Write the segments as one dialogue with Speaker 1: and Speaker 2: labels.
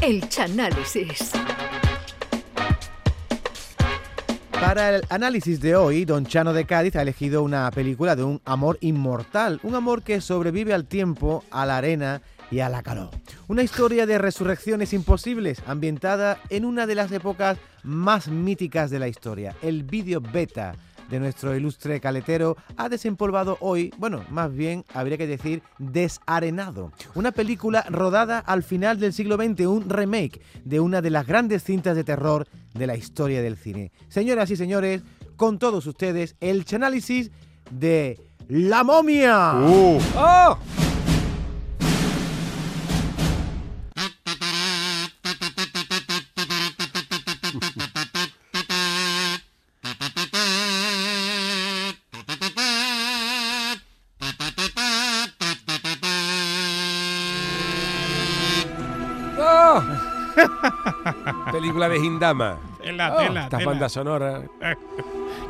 Speaker 1: El Chanálisis.
Speaker 2: Para el análisis de hoy, Don Chano de Cádiz ha elegido una película de un amor inmortal, un amor que sobrevive al tiempo, a la arena y a la calor. Una historia de resurrecciones imposibles, ambientada en una de las épocas más míticas de la historia, el vídeo beta de nuestro ilustre caletero ha desempolvado hoy, bueno, más bien habría que decir desarenado. Una película rodada al final del siglo XX, un remake de una de las grandes cintas de terror de la historia del cine. Señoras y señores, con todos ustedes, el chanálisis de La momia.
Speaker 3: Uh.
Speaker 2: ¡Oh!
Speaker 3: ¡Oh! Película de Hindama.
Speaker 4: Tela,
Speaker 3: Oh,
Speaker 4: tela,
Speaker 3: Esta
Speaker 4: tela.
Speaker 3: banda sonora.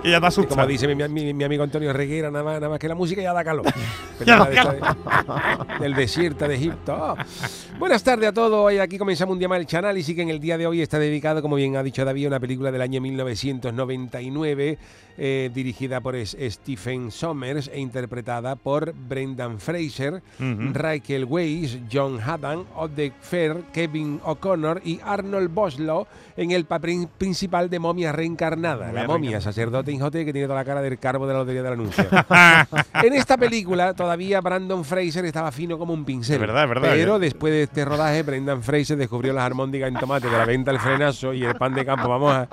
Speaker 4: Que ya te
Speaker 3: Y
Speaker 4: asusta.
Speaker 3: como dice mi, mi- mi amigo Antonio Reguera, nada más, nada más que la música ya da calor.
Speaker 4: Ya da
Speaker 3: Película de del desierto de Egipto. Oh. Buenas tardes a todos. Hoy aquí comenzamos un día más el canal y sí que en el día de hoy está dedicado, como bien ha dicho David, a una película del año 1999 eh, dirigida por Stephen Sommers e interpretada por Brendan Fraser,
Speaker 4: Ujú.
Speaker 3: Rachel Weisz, John Haddam, Odette Fair, Kevin O'Connor y Arnold Boslow en el papel principal de momia reencarnada.
Speaker 4: Momia
Speaker 3: la momia,
Speaker 4: reencarnada.
Speaker 3: sacerdote injote que tiene toda la cara del carbo de la lotería del anuncio. en esta película todavía Brandon Fraser estaba fino como un pincel.
Speaker 4: Es verdad, es verdad.
Speaker 3: Pero después de este rodaje, Brendan Fraser descubrió las armónicas en tomate de la venta al frenazo y el pan de campo, vamos a.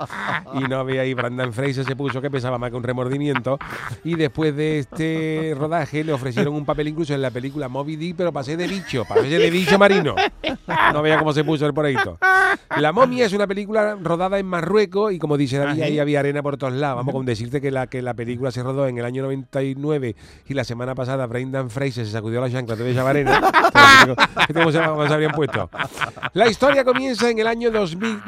Speaker 3: Y no había ahí. Brandon Fraser se puso que pesaba más que un remordimiento. Y después de este rodaje le ofrecieron un papel incluso en la película Moby Dick, pero pasé de bicho, pasé de bicho marino. No veía cómo se puso el poreito. La momia es una película rodada en Marruecos y como dice David, ahí había arena por todos lados. Vamos con decirte que la, que la película se rodó en el año 99 y la semana pasada Brendan Fraser se sacudió la chancla de esa arena. Este cómo se, cómo se habrían puesto. La historia comienza en el año 2000,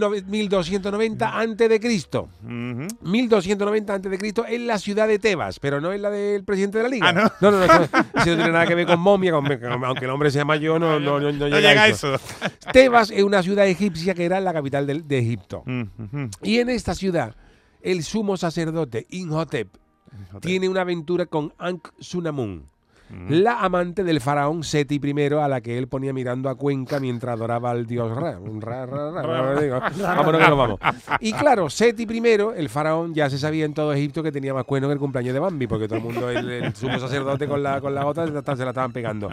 Speaker 3: 19- 1290 antes de Cristo.
Speaker 4: Ujú.
Speaker 3: 1290 antes de Cristo en la ciudad de Tebas, pero no en la del presidente de la liga.
Speaker 4: Ah, ¿no?
Speaker 3: no, no, no, eso, no tiene nada que ver con momia, con- con- aunque el hombre se llama yo, no, no, no, no llega,
Speaker 4: llega
Speaker 3: a
Speaker 4: a
Speaker 3: eso.
Speaker 4: eso.
Speaker 3: Tebas es una ciudad egipcia que era la capital de, Egipto. Y en esta ciudad, el sumo sacerdote Inhotep tiene una aventura con Ankh-Sunamun, la amante del faraón Seti I, a la que él ponía mirando a Cuenca mientras adoraba al dios Ra. Ra, Ra, Ra, digo, Vámonos que nos vamos. Y claro, Seti I, el faraón, ya se sabía en todo Egipto que tenía más cuernos que el cumpleaños de Bambi, porque todo el mundo, el, el sumo sacerdote con la, con la otra, se la estaban pegando.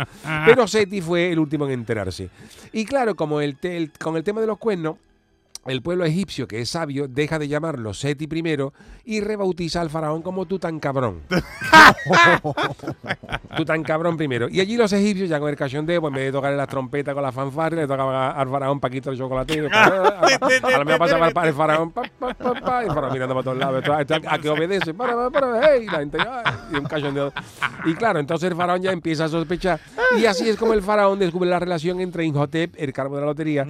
Speaker 3: Pero Seti fue el último en enterarse. Y claro, como el, te- el- con el tema de los cuernos, el pueblo egipcio, que es sabio, deja de llamarlo Seti I y rebautiza al faraón como Tutankabrón. Tutankabrón primero. Y allí los egipcios, ya con el cachondeo, pues en vez de tocarle las trompetas con la fanfarria, le tocaba al faraón Paquito de chocolate. A lo mejor pasaba el, el faraón, pa, pa, el faraón mirando para todos lados. A que obedece, para, para, para, hey, la gente, ay, y un cachondeo. Y claro, entonces el faraón ya empieza a sospechar. Y así es como el faraón descubre la relación entre Imhotep, el cargo de la lotería,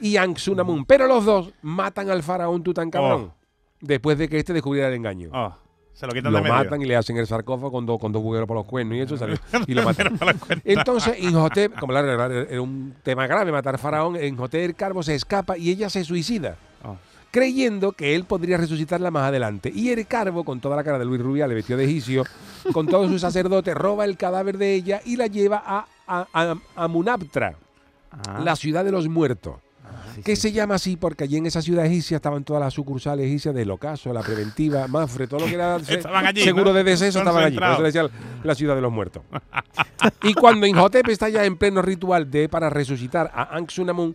Speaker 3: y Ankh-Sunamun. Pero los dos matan al faraón Tutankabrón. Después de que este descubriera el engaño.
Speaker 4: Oh, se lo quitan
Speaker 3: Lo
Speaker 4: de medio.
Speaker 3: matan y le hacen el sarcófago con, dos con dos bugueros por los cuernos y eso salió, y lo matan.
Speaker 4: Para.
Speaker 3: Entonces, Inhotep, como la verdad era un tema grave matar faraón, Inhotep el Carbo se escapa y ella se suicida.
Speaker 4: Oh.
Speaker 3: Creyendo que él podría resucitarla más adelante. Y el Carbo, con toda la cara de Luis Rubiales, vestido de egipcio, con todos sus sacerdotes, roba el cadáver de ella y la lleva a, a, a- a Munaptra,
Speaker 4: Ah.
Speaker 3: la ciudad de los muertos. Que se llama así porque allí en esa ciudad egipcia estaban todas las sucursales egipcias del ocaso, la preventiva, Mafre, todo lo que era se-
Speaker 4: Estaban allí,
Speaker 3: seguro
Speaker 4: ¿no?
Speaker 3: de deceso estaban allí. Por eso le decían la ciudad de los muertos. y cuando Inhotep está ya en pleno ritual de para resucitar a Ankh-Sunamun,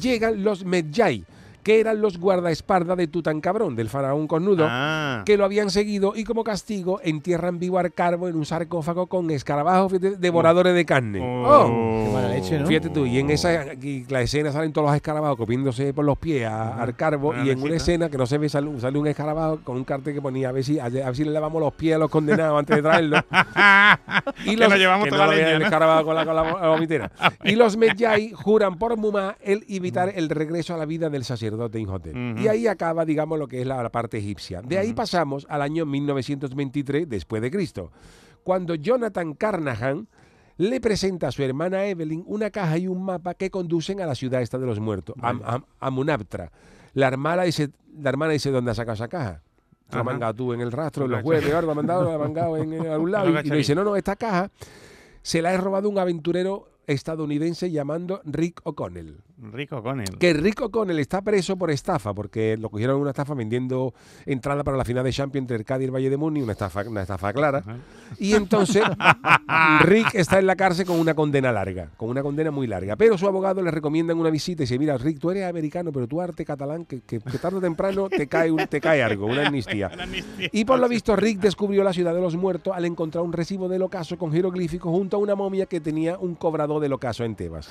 Speaker 3: llegan los Medjay, que eran los guardaespaldas de Tutankabrón, del faraón cornudo,
Speaker 4: Ah.
Speaker 3: que lo habían seguido y como castigo entierran vivo al carbo en un sarcófago con escarabajos fíjate, devoradores de carne. Oh.
Speaker 2: Qué mala leche, ¿no?
Speaker 3: Fíjate tú, y en esa y la escena salen todos los escarabajos copiándose por los pies a- al carbo,
Speaker 4: Una
Speaker 3: y en una escena que no se ve, sale, sale un escarabajo con un cartel que ponía a ver si, a, ver si le lavamos los pies a los condenados antes de traerlos. y
Speaker 4: Que nos llevamos
Speaker 3: que
Speaker 4: toda
Speaker 3: no
Speaker 4: la leña,
Speaker 3: con la, con la vomitera. y los Medjay juran por Mumá el evitar el regreso a la vida del sacerdote Imhotep.
Speaker 4: Ujú.
Speaker 3: Y ahí acaba, digamos, lo que es la, la parte egipcia. De ahí pasamos al año 1923 después de Cristo, cuando Jonathan Carnahan le presenta a su hermana Evelyn una caja y un mapa que conducen a la ciudad esta de los muertos, a, a- a Munaptra. La hermana dice, la hermana dice, ¿dónde has sacado esa caja? ¿Te la mangado tú en el rastro, en los jueves, algo, la mandado, la mangado en, en algún lado. Y, y le dice, no, no, esta caja se la he robado un aventurero estadounidense llamando Rick O'Connell.
Speaker 4: Rico con él.
Speaker 3: Que Rick O'Connell está preso por estafa, porque lo cogieron en una estafa vendiendo entrada para la final de Champions entre el Cádiz y el Valle de Muni, una estafa, una estafa clara. Y entonces Rick está en la cárcel con una condena larga, con una condena muy larga. Pero su abogado le recomienda una visita y dice, mira, Rick, tú eres americano, pero tú arte catalán, que, que- que tarde o temprano te cae, un- te cae algo, una amnistía.
Speaker 4: Una amnistía.
Speaker 3: Y por lo visto Rick descubrió la ciudad de los muertos al encontrar un recibo del ocaso con jeroglíficos junto a una momia que tenía un cobrador del ocaso en Tebas.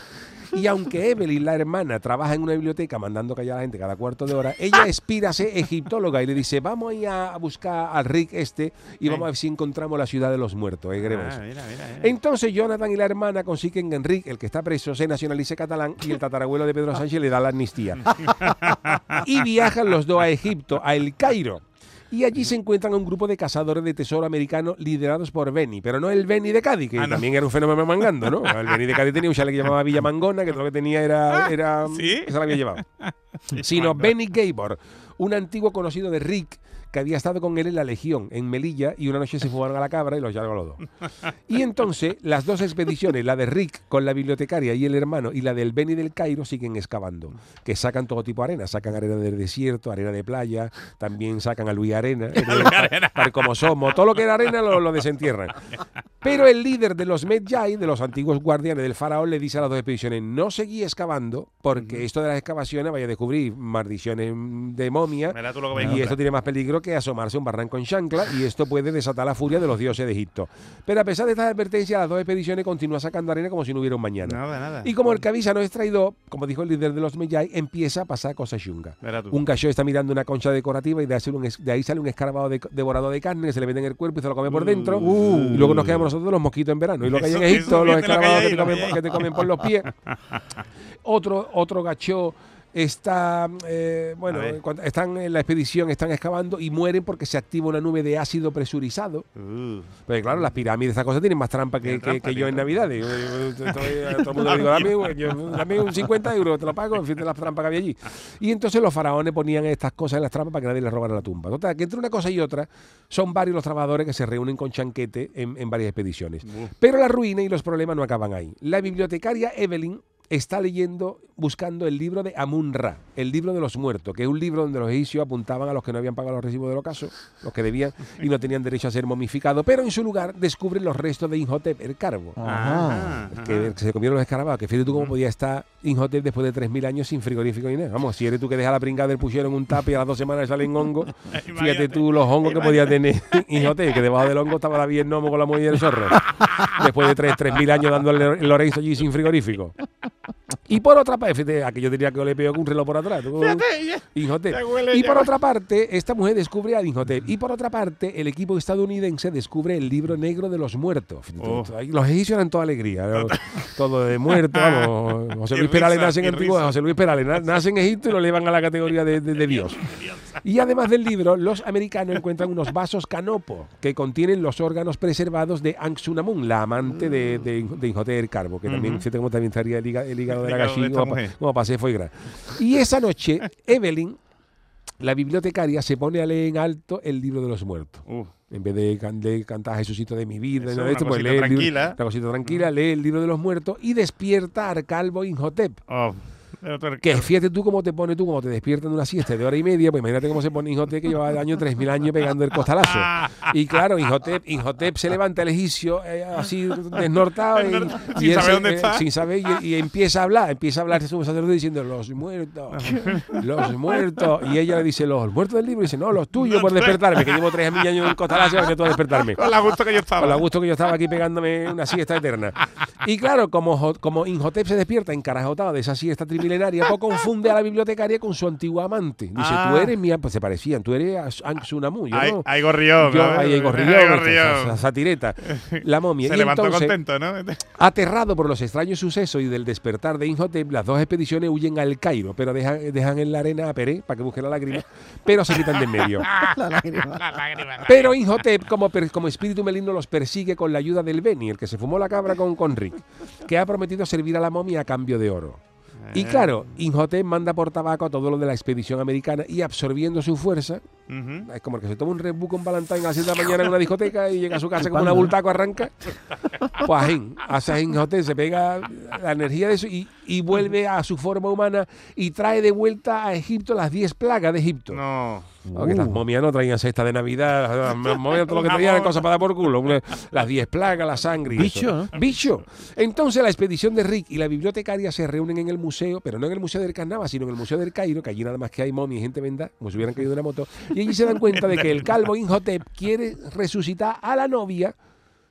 Speaker 3: Y aunque Evelyn, la hermana, trabaja en una biblioteca mandando callar a la gente cada cuarto de hora, ella aspira a ser egiptóloga y le dice, vamos a ir a buscar al Rick este y vamos a ver si encontramos la ciudad de los muertos. ¿eh?
Speaker 4: Ah, mira, mira, mira.
Speaker 3: Entonces Jonathan y la hermana consiguen que Enrique, el que está preso, se nacionalice catalán y el tatarabuelo de Pedro Sánchez le da la amnistía. y viajan los dos a Egipto, a El Cairo. Y allí se encuentran un grupo de cazadores de tesoro americanos liderados por Benny, pero no el Benny de Cádiz, que
Speaker 4: Ah, no.
Speaker 3: también era un fenómeno mangando, ¿no? El Benny de Cádiz tenía un chalet que llamaba Villa Mangona, que todo lo que tenía era... era
Speaker 4: ¿sí?
Speaker 3: Se lo había llevado. Sino. Benny Gabor, un antiguo conocido de Rick, que había estado con él en la Legión, en Melilla, y una noche se fugaron a la cabra y los llevaron a los dos. Y entonces las dos expediciones, la de Rick con la bibliotecaria y el hermano, y la del Beni del Cairo, siguen excavando, que sacan todo tipo de arena, sacan arena del desierto, arena de playa, también sacan a Luis Arena, para, para como somos, todo lo que era arena lo, lo desentierran. Pero el líder de los Medjay, de los antiguos guardianes del faraón, le dice a las dos expediciones, no seguí excavando, porque esto de las excavaciones vaya a descubrir maldiciones de momia, y esto tiene más peligro que asomarse a un barranco en chancla y esto puede desatar la furia de los dioses de Egipto. Pero a pesar de estas advertencias, las dos expediciones continúan sacando arena como si no hubiera un mañana.
Speaker 4: Nada, nada.
Speaker 3: Y como el Cavisa no es traidor, como dijo el líder de los Meyai, empieza a pasar cosas chungas. Un gallo está mirando una concha decorativa y de ahí sale un, es- de ahí sale un escarbado de- devorador de carne que se le mete en el cuerpo y se lo come por dentro.
Speaker 4: Uh.
Speaker 3: Y luego nos quedamos nosotros los mosquitos en verano. Y lo que hay en Egipto, los
Speaker 4: lo que
Speaker 3: que,
Speaker 4: que
Speaker 3: que te comen por los pies. Otro, otro gacho está, eh, bueno, están en la expedición, están excavando y mueren porque se activa una nube de ácido presurizado.
Speaker 4: Uh,
Speaker 3: Pues claro, las pirámides, estas cosas tienen más trampa que, que-
Speaker 4: trampa,
Speaker 3: que yo en
Speaker 4: tienen
Speaker 3: Navidad. Yo- yo- yo- estoy- a todo el mundo le digo, dame, un- yo- dame un 50 euros, te lo pago, en fin, de las trampas que había allí. Y entonces los faraones ponían estas cosas en las trampas para que nadie les robara la tumba. Total, que entre una cosa y otra, son varios los trabajadores que se reúnen con chanquete en, en varias expediciones.
Speaker 4: uh.
Speaker 3: Pero la ruina y los problemas no acaban ahí. La bibliotecaria Evelyn está leyendo, buscando el libro de Amun-Ra, el libro de los muertos, que es un libro donde los egipcios apuntaban a los que no habían pagado los recibos del ocaso, los que debían y no tenían derecho a ser momificados, pero en su lugar descubren los restos de Inhotep, el carbo.
Speaker 4: Ajá,
Speaker 3: Que
Speaker 4: ajá.
Speaker 3: se comieron los escarabajos, que fíjate tú cómo podía estar Inhotep después de 3.000 años sin frigorífico ni nada. Vamos, si eres tú que dejas la pringada del puchero en un tape y a las dos semanas salen hongos, fíjate tú los hongos que podía tener Inhotep, que debajo del hongo estaba la gnomo con la muelle del zorro. Después de 3 3.000 años dándole el Lorenzo allí sin frigorífico. Y por otra parte, fíjate, aquello tenía que le que un reloj por atrás.
Speaker 4: huele,
Speaker 3: Y por otra parte, esta mujer descubre a Inhotep. Y por otra parte, el equipo estadounidense descubre el libro negro de los muertos.
Speaker 4: Oh.
Speaker 3: Los egipcios eran toda alegría. Todo de muerto, vamos. José Luis Perales nace en Antigua. José Luis Perales na- nace en Egipto y lo llevan a la categoría de, de- de Dios. Y además del libro, los americanos encuentran unos vasos canopo que contienen los órganos preservados de Anxunamun, la amante de, de, de Inhotep el Carbo, que también,
Speaker 4: Ujú.
Speaker 3: fíjate cómo también estaría el, hígado- el hígado de la gallina, como, pasé fue gran. Y esa noche, Evelyn, la bibliotecaria, se pone a leer en alto el libro de los muertos.
Speaker 4: Uh,
Speaker 3: En vez de, can- de cantar Jesucito de mi vida,
Speaker 4: Eso,
Speaker 3: y nada de
Speaker 4: una
Speaker 3: esto, pues lee el libro-
Speaker 4: tranquila.
Speaker 3: una cosita tranquila, lee el libro de los muertos y despierta a Arcalvo Inhotep.
Speaker 4: oh,
Speaker 3: Que fíjate tú cómo te pone tú, cómo te despiertan de una siesta de hora y media, pues imagínate cómo se pone Inhotep que lleva el año 3000 años pegando el costalazo. Y claro, Inhotep, Inhotep se levanta el egipcio eh, así desnortado y,
Speaker 4: Sin
Speaker 3: y
Speaker 4: saber
Speaker 3: se-
Speaker 4: dónde
Speaker 3: eh,
Speaker 4: está.
Speaker 3: sin saber y, y empieza a hablar, empieza a hablar de su sacerdote diciendo los muertos, los muertos. Y ella le dice, los muertos del libro, y dice, no, los tuyos por despertarme, que llevo 3000 años en el costalazo, que tú a despertarme.
Speaker 4: Con la gusto que yo estaba.
Speaker 3: Con la gusto que yo estaba aquí pegándome una siesta eterna. Y claro, como, como Inhotep se despierta encarajotado de esa siesta trimilenaria milenaria, pues confunde a la bibliotecaria con su antiguo amante. Dice,
Speaker 4: Ah.
Speaker 3: tú eres mi am-", pues se parecían, tú eres Aung Sunamu, yo no.
Speaker 4: hay gorrión.
Speaker 3: Yo,
Speaker 4: ¿no?
Speaker 3: hay gorrión, satireta, la momia.
Speaker 4: Se
Speaker 3: y
Speaker 4: levantó
Speaker 3: entonces,
Speaker 4: contento, ¿no?
Speaker 3: Aterrado por los extraños sucesos y del despertar de Imhotep, las dos expediciones huyen al Cairo, pero dejan, dejan en la arena a Peré para que busque la lágrima, pero se quitan de en medio.
Speaker 2: La lágrima.
Speaker 4: La lágrima.
Speaker 3: Pero como, per- como espíritu maligno, los persigue con la ayuda del Beni, el que se fumó la cabra con, con Rick, que ha prometido servir a la momia a cambio de oro. Y
Speaker 4: Eh.
Speaker 3: claro, Imhotep manda por tabaco a todo lo de la expedición americana y absorbiendo su fuerza, es como el que se toma un Red Bull con Valentine a las 7 de la mañana en una discoteca y llega a su casa con
Speaker 2: ¿Cuándo?
Speaker 3: una bultaco, arranca. Pues ajín, hace ajín Imhotep, se pega la energía de eso y, y vuelve a su forma humana y trae de vuelta a Egipto las 10 plagas de Egipto.
Speaker 4: No.
Speaker 3: No, que estas
Speaker 2: Uh.
Speaker 3: momias no traían cesta de Navidad, las momias todo lo que traían era
Speaker 4: mona.
Speaker 3: cosas para dar por culo. Las 10 plagas, la sangre. y
Speaker 2: Bicho,
Speaker 3: eso. Bicho. Entonces la expedición de Rick y la bibliotecaria se reúnen en el museo, pero no en el Museo del Carnaval, sino en el Museo del Cairo, que allí nada más que hay momias y gente venda, como si hubieran caído de una moto. Y allí se dan cuenta de que el calvo Inhotep quiere resucitar a la novia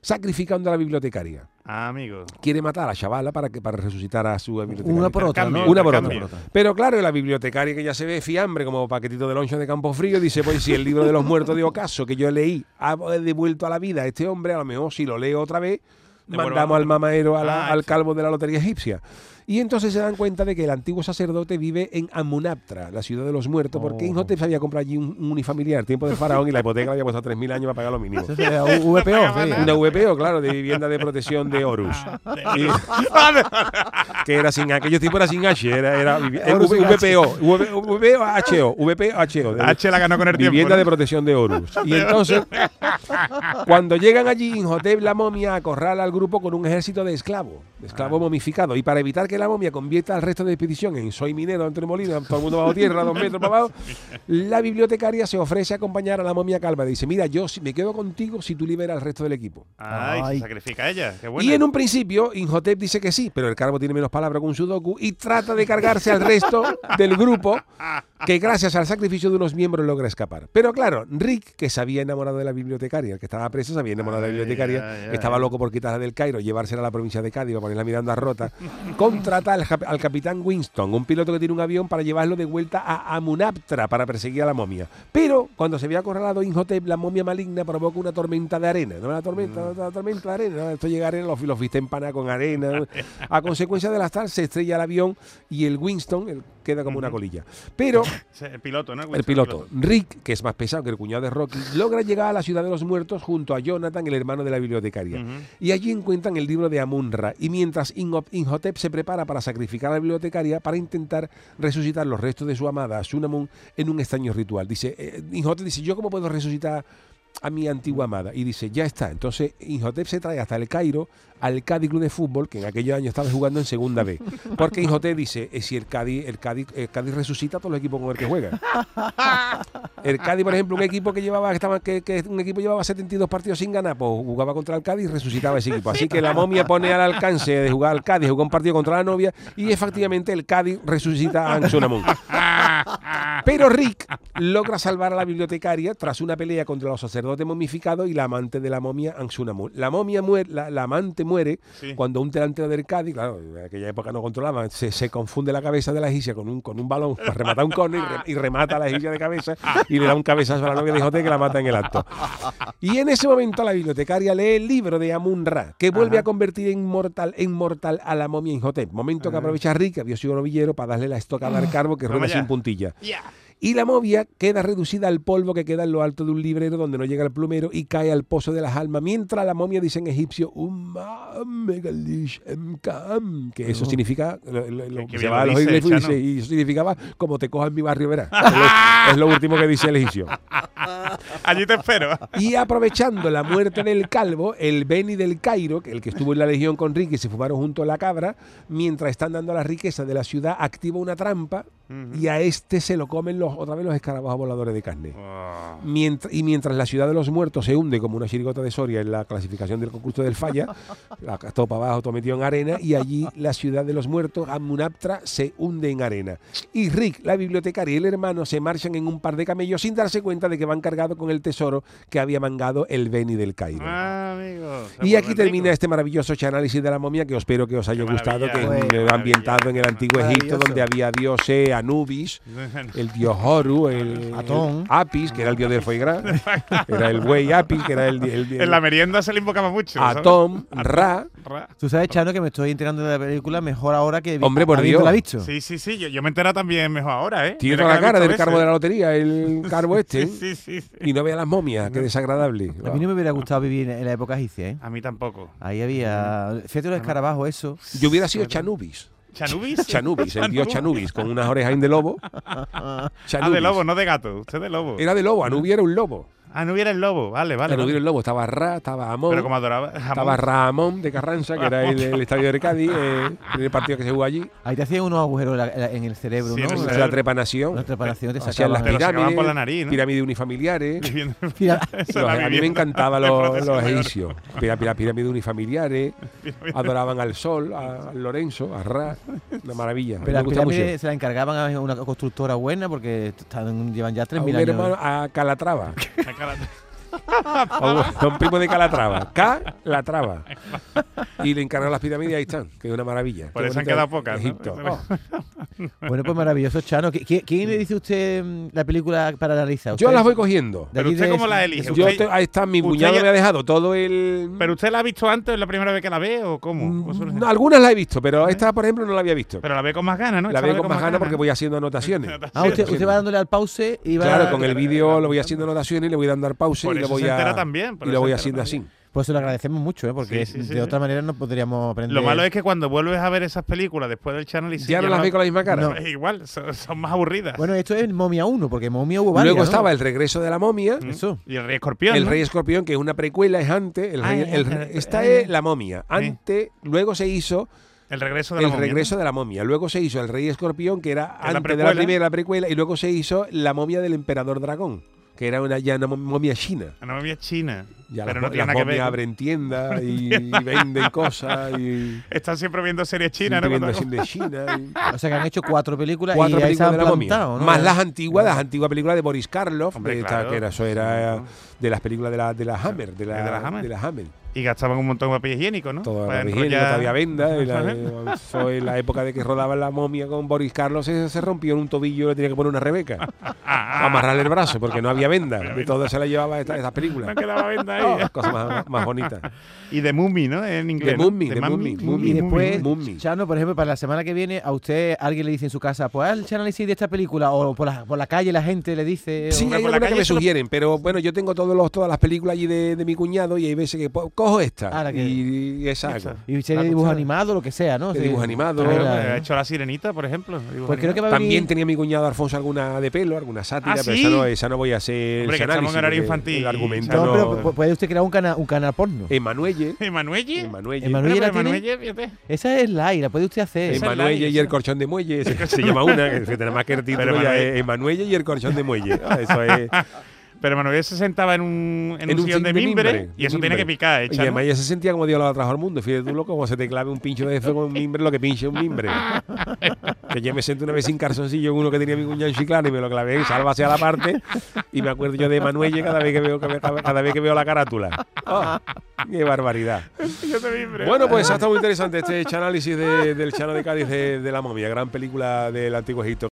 Speaker 3: sacrificando a la bibliotecaria.
Speaker 4: Ah, amigo.
Speaker 3: Quiere matar a la chavala para, que, para resucitar a su bibliotecaria.
Speaker 2: Una por otra,
Speaker 3: Una por otra. Pero claro, la bibliotecaria que ya se ve fiambre como paquetito de loncho de Campo Frío dice, pues si el libro de los muertos de Ocaso que yo leí ha devuelto a la vida a este hombre, a lo mejor si lo leo otra vez, mandamos al mamaero a la-
Speaker 4: Ah,
Speaker 3: al
Speaker 4: eso.
Speaker 3: calvo de la lotería egipcia. Y entonces se dan cuenta de que el antiguo sacerdote vive en Amunaptra, la ciudad de los muertos, porque
Speaker 2: Oh.
Speaker 3: Imhotep se había comprado allí un, un unifamiliar, tiempo del faraón, y la hipoteca le había puesto 3.000 años para pagar lo mínimo.
Speaker 2: Eso sería U- VPO, sí.
Speaker 3: Una VPO, claro, de vivienda de protección de Horus. Y- que era sin aquellos tipos era sin H, era, era VPO, VPO, VPO, de-
Speaker 4: H la ganó con el tiempo.
Speaker 3: Vivienda
Speaker 4: ¿no?
Speaker 3: de protección de Horus. Y entonces, cuando llegan allí, Inhotep la momia acorrala al grupo con un ejército de esclavos, de esclavos momificados. Y para evitar que la momia convierta al resto de expedición en soy minero, Antonio Molina, todo el mundo bajo tierra, dos metros para abajo, la bibliotecaria se ofrece a acompañar a la momia calva. Dice, mira, yo me quedo contigo si tú liberas al resto del equipo.
Speaker 4: Ay,
Speaker 2: Ay.
Speaker 4: se sacrifica a ella. Qué bueno.
Speaker 3: Y en un principio, Inhotep dice que sí, pero el calvo tiene menos palabra con Sudoku y trata de cargarse al resto del grupo que gracias al sacrificio de unos miembros logra escapar. Pero claro, Rick, que se había enamorado de la bibliotecaria, el que estaba preso se había enamorado de la bibliotecaria,
Speaker 4: ay,
Speaker 3: que estaba loco por quitarla del Cairo, llevársela a la provincia de Cádiz, para ponerla mirando a rota, contrata al, cap- al capitán Winston, un piloto que tiene un avión para llevarlo de vuelta a Amunaptra para perseguir a la momia. Pero cuando se había acorralado Inhotep, la momia maligna provoca una tormenta de arena. ¿No? La tormenta, la tormenta de arena. Esto llega a arena, los, los viste empanados con arena. A consecuencia de las tal, se estrella el avión y el Winston el- queda como una colilla. Pero
Speaker 4: El piloto, ¿no?
Speaker 3: el piloto, Rick, que es más pesado que el cuñado de Rocky, logra llegar a la ciudad de los muertos junto a Jonathan, el hermano de la bibliotecaria. Y allí encuentran el libro de Amunra. Y mientras Inho- Inhotep se prepara para sacrificar a la bibliotecaria para intentar resucitar los restos de su amada Sunamun en un extraño ritual. Dice, eh, Inhotep dice, ¿yo cómo puedo resucitar a mi antigua amada? Y dice, ya está. Entonces Inhotep se trae hasta el Cairo al Cádiz Club de Fútbol, que en aquellos años estaba jugando en segunda B. Porque Inhotep dice, eh, si el Cádiz, el Cádiz, el Cádiz resucita a todos los equipos con el que juega. El Cádiz, por ejemplo, un equipo que llevaba, estaba, que, un equipo llevaba 72 partidos sin ganar, pues jugaba contra el Cádiz y resucitaba ese equipo. Así que la momia pone al alcance de jugar al Cádiz, jugó un partido contra la novia y efectivamente el Cádiz resucita a Ansunamun. Pero Rick logra salvar a la bibliotecaria tras una pelea contra los sacerdotes momificados y la amante de la momia Ansunamun. La momia muere, la, la amante muere
Speaker 4: Sí.
Speaker 3: cuando un delantero del Cádiz, claro, en aquella época no controlaba, se, se confunde la cabeza de la egipcia con un, con un balón para rematar un córner y, re- y remata a la egipcia de cabeza y le da un cabezazo a la novia de Joté que la mata en el acto. Y en ese momento la bibliotecaria lee el libro de Amun Ra, que vuelve
Speaker 4: Ajá.
Speaker 3: a convertir en mortal, en mortal a la momia Inhotep. Momento que aprovecha Rick, que había sido novillero, para darle la estocada al carbo que rueda sin puntilla. Y la momia queda reducida al polvo que queda en lo alto de un librero donde no llega el plumero y cae al pozo de las almas. Mientras la momia dice en egipcio, "Umma megalish emkam", que eso significa, lo, lo-
Speaker 4: qué
Speaker 3: se va a
Speaker 4: lo
Speaker 3: los
Speaker 4: dice,
Speaker 3: y
Speaker 4: Chano.
Speaker 3: dice, y eso significaba como te coja en mi barrio, verás. es, lo, es lo último que dice el egipcio.
Speaker 4: Allí te espero.
Speaker 3: Y aprovechando la muerte del calvo, el Beni del Cairo, que el que estuvo en la legión con Rick y se fumaron junto a la cabra, mientras están dando la riqueza de la ciudad, activa una trampa Y a este se lo comen los, otra vez los escarabajos voladores de carne.
Speaker 4: Oh.
Speaker 3: Mientras, y mientras la ciudad de los muertos se hunde como una chirigota de Soria en la clasificación del concurso del Falla, la- todo para abajo, todo metido en arena, y allí la ciudad de los muertos, Amunaptra, se hunde en arena. Y Rick, la bibliotecaria y el hermano se marchan en un par de camellos sin darse cuenta de que van cargados con el tesoro que había mangado el Beni del Cairo.
Speaker 4: Ah,
Speaker 3: Y aquí termina este maravilloso análisis de la momia que os espero que os haya gustado, que un- ambientado en el antiguo Egipto, donde había dioses, Anubis, el dios Horu, el,
Speaker 2: Atón.
Speaker 3: el Apis, que era el dios del foie gras, era el buey Apis, que era el, el, el-
Speaker 4: En la merienda se le invocaba mucho.
Speaker 3: Atom, Ra.
Speaker 2: Tú sabes, Chano, que me estoy enterando de la película mejor ahora que vi-
Speaker 3: Hombre, por Dios.
Speaker 2: la visto.
Speaker 4: Sí, sí, sí. Yo, yo me he enterado también mejor ahora, ¿eh?
Speaker 3: Tiene la cara del carbo de la lotería, el carbo este.
Speaker 4: Sí, sí, sí, sí.
Speaker 3: Y no vea las momias, qué desagradable.
Speaker 2: A mí no me hubiera gustado vivir en la época egipcia, ¿eh?
Speaker 4: A mí tampoco.
Speaker 2: Ahí había. Fíjate los escarabajos, eso.
Speaker 3: Yo hubiera sido Chanubis.
Speaker 4: ¿Chanubis?
Speaker 3: Chanubis, el dios Chanubis, con unas orejas de lobo.
Speaker 4: Ah,
Speaker 3: Chanubis.
Speaker 4: de lobo, no de gato. Usted de lobo.
Speaker 3: Era de lobo, Anubis era un lobo.
Speaker 4: Ah, no hubiera el lobo. Vale, vale.
Speaker 3: Era el lobo, estaba Ra, estaba Amón.
Speaker 4: Pero como adoraba.
Speaker 3: Estaba
Speaker 4: jamón.
Speaker 3: Ramón de Carranza, que era el del estadio de Cádiz, eh, el partido que se jugó allí.
Speaker 2: Ahí te hacían unos agujeros en el cerebro,
Speaker 4: Sí,
Speaker 2: ¿no?
Speaker 4: el cerebro.
Speaker 3: la trepanación.
Speaker 2: La trepanación te
Speaker 3: Hacían las
Speaker 2: sacaban.
Speaker 4: Sacaban
Speaker 3: pirámides,
Speaker 4: por la nariz, ¿no?
Speaker 3: pirámides unifamiliares. Los- a mí me encantaban
Speaker 4: El
Speaker 3: los, los egipcios. Pirámides unifamiliares, adoraban al sol, a Lorenzo, a Ra. Una maravilla.
Speaker 2: pero
Speaker 3: me
Speaker 2: las pirámides se la encargaban a una constructora buena porque están- llevan ya
Speaker 3: A
Speaker 2: 3.000
Speaker 3: un
Speaker 2: años.
Speaker 3: hermano, a Calatrava. grande. Un primo de Calatrava. Calatrava. Y le encargaron las pirámides y ahí están, que es una maravilla.
Speaker 4: Por
Speaker 3: Qué
Speaker 4: eso han
Speaker 3: bonito
Speaker 4: quedado pocas, ¿no?
Speaker 3: Egipto. Oh.
Speaker 2: Bueno, pues maravilloso, Chano. ¿Qui- qui- ¿Quién le dice usted mm, la película para analizar?
Speaker 3: Yo
Speaker 2: ¿Usted?
Speaker 3: las voy cogiendo.
Speaker 2: De
Speaker 4: Pero
Speaker 2: aquí
Speaker 4: usted
Speaker 2: de-
Speaker 4: cómo la elige?
Speaker 3: Yo
Speaker 4: Usted-
Speaker 3: ahí está, mi
Speaker 4: usted
Speaker 3: cuñado
Speaker 4: ya-
Speaker 3: me ha dejado todo el.
Speaker 4: ¿Pero usted la ha visto antes? ¿Es la primera vez que la ve o cómo? ¿O solo-
Speaker 3: Mm, algunas las he visto, pero esta, por ejemplo, no la había visto.
Speaker 4: Pero la ve con más ganas, ¿no?
Speaker 3: la
Speaker 4: Esta
Speaker 3: veo con más ganas porque voy haciendo anotaciones.
Speaker 2: Ah, usted, usted va dándole al pause y va.
Speaker 3: Claro, con el vídeo lo voy haciendo anotaciones y le voy dando al pause
Speaker 4: Por
Speaker 3: y le
Speaker 4: eso
Speaker 3: voy
Speaker 4: se
Speaker 3: a.
Speaker 4: entera también, por
Speaker 3: y lo voy haciendo así.
Speaker 2: Pues se lo agradecemos mucho, ¿eh? porque
Speaker 4: Sí, sí, sí,
Speaker 2: de
Speaker 4: sí.
Speaker 2: otra manera no podríamos aprender.
Speaker 4: Lo malo es que cuando vuelves a ver esas películas después del channel y
Speaker 3: Ya no las ve con la misma cara.
Speaker 2: No.
Speaker 4: Es igual, son, son más aburridas.
Speaker 2: Bueno, esto es Momia 1, porque Momia hubo varias.
Speaker 3: Luego
Speaker 2: ¿no?
Speaker 3: estaba El regreso de la momia.
Speaker 4: Mm.
Speaker 2: eso.
Speaker 4: Y el Rey Escorpión.
Speaker 3: El
Speaker 4: ¿no?
Speaker 3: Rey Escorpión, que es una precuela, es antes. El
Speaker 4: Ah,
Speaker 3: rey- el- esta es la momia. Antes, luego se hizo
Speaker 4: El regreso de la
Speaker 3: el
Speaker 4: momia,
Speaker 3: regreso de la momia. Luego se hizo el Rey Escorpión, que era
Speaker 4: Que es la
Speaker 3: antes de la primera, la precuela. Y luego se hizo la momia del Emperador Dragón, que era una, ya una mom- momia china.
Speaker 4: La momia china.
Speaker 3: Ya
Speaker 4: pero
Speaker 3: las,
Speaker 4: no tiene
Speaker 3: las
Speaker 4: nada que
Speaker 3: momias
Speaker 4: ver.
Speaker 3: abren tiendas y, venden cosas y
Speaker 4: Están siempre viendo series chinas, ¿no?
Speaker 3: viendo
Speaker 4: Cuando-
Speaker 3: cine de China. y-
Speaker 2: O sea que han hecho cuatro películas
Speaker 3: cuatro
Speaker 2: y ahí se
Speaker 3: películas
Speaker 2: han
Speaker 3: de la momia. Más las antiguas, las antiguas películas de Boris Karloff,
Speaker 4: Hombre,
Speaker 3: de esta-
Speaker 4: claro.
Speaker 3: que era, eso era
Speaker 4: Sí,
Speaker 3: de las películas de la, de la Hammer, de la,
Speaker 4: ¿De la Hammer?
Speaker 3: de la Hammer.
Speaker 4: Y gastaban un montón de papel higiénico, ¿no? Para
Speaker 3: la higiene,
Speaker 4: enrollar-
Speaker 3: todavía venda. y la, eso en la época de que rodaba la momia con Boris Karloff se, se rompió en un tobillo y le tenía que poner una rebeca.
Speaker 4: Ah,
Speaker 3: amarrarle el brazo, porque no había venda. De todo se la llevaba esta, esas películas.
Speaker 4: No quedaba venda ahí.
Speaker 3: Oh, cosas más, más bonitas.
Speaker 4: Y de Mummy, ¿no? En inglés.
Speaker 3: De
Speaker 4: ¿no?
Speaker 3: Mummy, de Mummy.
Speaker 2: Y después,
Speaker 3: Mummy.
Speaker 2: Chano, por ejemplo, para la semana que viene, a usted alguien le dice en su casa, pues haz el análisis de esta película, o por la, por la calle la gente le dice.
Speaker 3: Sí,
Speaker 2: o-
Speaker 3: hay
Speaker 4: por la
Speaker 3: algunas que
Speaker 4: calle
Speaker 3: me sugieren, pero bueno, yo tengo todos los, todas las películas allí de, de mi cuñado y hay veces que po- cojo esta
Speaker 2: Ah, la que-
Speaker 3: y, y esa hago.
Speaker 2: Y de dibujo animado, lo que sea, ¿no?
Speaker 3: De
Speaker 2: Sí.
Speaker 3: dibujo animado.
Speaker 2: Ah, la-
Speaker 4: ha hecho la sirenita, por ejemplo.
Speaker 2: Pues creo que
Speaker 4: animado.
Speaker 2: va a
Speaker 3: También
Speaker 2: venir.
Speaker 3: tenía mi cuñado Alfonso alguna de pelo, alguna sátira,
Speaker 4: ¿Ah,
Speaker 3: pero
Speaker 4: sí?
Speaker 3: esa, no, esa no voy a hacer
Speaker 4: Hombre,
Speaker 3: ese
Speaker 4: que estamos en
Speaker 3: análisis,
Speaker 4: horario
Speaker 3: porque
Speaker 4: infantil,
Speaker 3: El argumento
Speaker 2: No,
Speaker 3: no.
Speaker 2: pero pu- puede usted crear un, cana- un canal porno.
Speaker 3: Emanuelle.
Speaker 4: ¿Emanuelle?
Speaker 3: Emanuelle.
Speaker 2: Emanuelle la
Speaker 4: Pero
Speaker 2: tiene.
Speaker 4: Emanuelle, fíjate.
Speaker 2: Esa es la la puede usted hacer.
Speaker 4: Esa-
Speaker 3: Emanuelle y el corchón de muelle, se, se llama una, que más que el título
Speaker 4: Pero
Speaker 3: ya
Speaker 4: Emanuelle-
Speaker 3: es Emanuelle y el corchón de muelle. Ah, Eso es.
Speaker 4: Pero Emanuelle se sentaba en un, en
Speaker 3: En
Speaker 4: un sillón de mimbre,
Speaker 3: mimbre,
Speaker 4: y eso tiene que picar,
Speaker 3: Y
Speaker 4: hecha, ¿no?
Speaker 3: además ella se sentía como Dios lo ha trajo al mundo. Fíjate tú, loco, como se te clave un pincho de eso con un mimbre, lo que pinche un mimbre. que yo me senté una vez sin calzoncillo uno que tenía mi cuñado en Chiclana y me lo clavé, salva hacia la parte. Y me acuerdo yo de Emanuelle cada vez que veo, cada, vez que veo la carátula. Oh, ¡Qué barbaridad!
Speaker 4: Sillón de mimbre.
Speaker 3: Bueno, pues ha estado muy interesante este análisis de- del Chano de Cádiz de, de la momia, gran película del Antiguo Egipto.